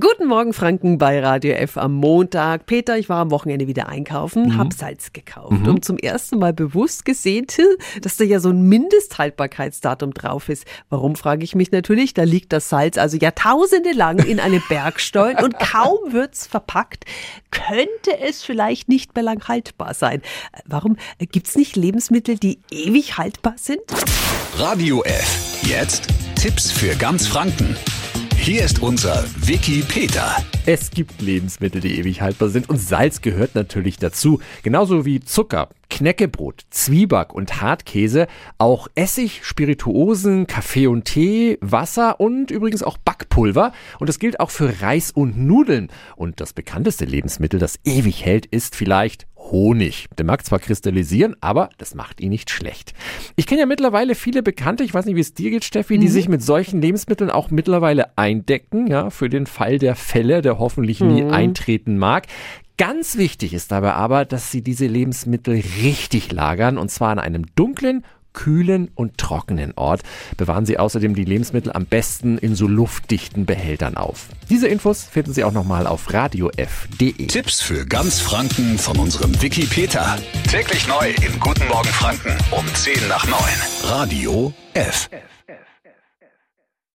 Guten Morgen Franken bei Radio F am Montag. Peter, ich war am Wochenende wieder einkaufen, mhm. hab Salz gekauft mhm. und zum ersten Mal bewusst gesehen, dass da ja so ein Mindesthaltbarkeitsdatum drauf ist. Warum, frage ich mich natürlich. Da liegt das Salz also jahrtausende lang in einem Bergstollen und kaum wird's verpackt. Könnte es vielleicht nicht mehr lang haltbar sein? Warum gibt's nicht Lebensmittel, die ewig haltbar sind? Radio F. Jetzt Tipps für ganz Franken. Hier ist unser Wiki Peter. Es gibt Lebensmittel, die ewig haltbar sind und Salz gehört natürlich dazu. Genauso wie Zucker, Knäckebrot, Zwieback und Hartkäse, auch Essig, Spirituosen, Kaffee und Tee, Wasser und übrigens auch Backpulver. Und das gilt auch für Reis und Nudeln. Und das bekannteste Lebensmittel, das ewig hält, ist vielleicht Honig. Der mag zwar kristallisieren, aber das macht ihn nicht schlecht. Ich kenne ja mittlerweile viele Bekannte, ich weiß nicht, wie es dir geht, Steffi, die mhm. sich mit solchen Lebensmitteln auch mittlerweile eindecken, ja, für den Fall der Fälle, der hoffentlich nie mhm. eintreten mag. Ganz wichtig ist dabei aber, dass sie diese Lebensmittel richtig lagern und zwar an einem dunklen kühlen und trockenen Ort bewahren Sie außerdem die Lebensmittel am besten in so luftdichten Behältern auf. Diese Infos finden Sie auch nochmal auf radiof.de. Tipps für ganz Franken von unserem Wiki Peter. Täglich neu in Guten Morgen Franken um 10 nach 9. Radio F. F.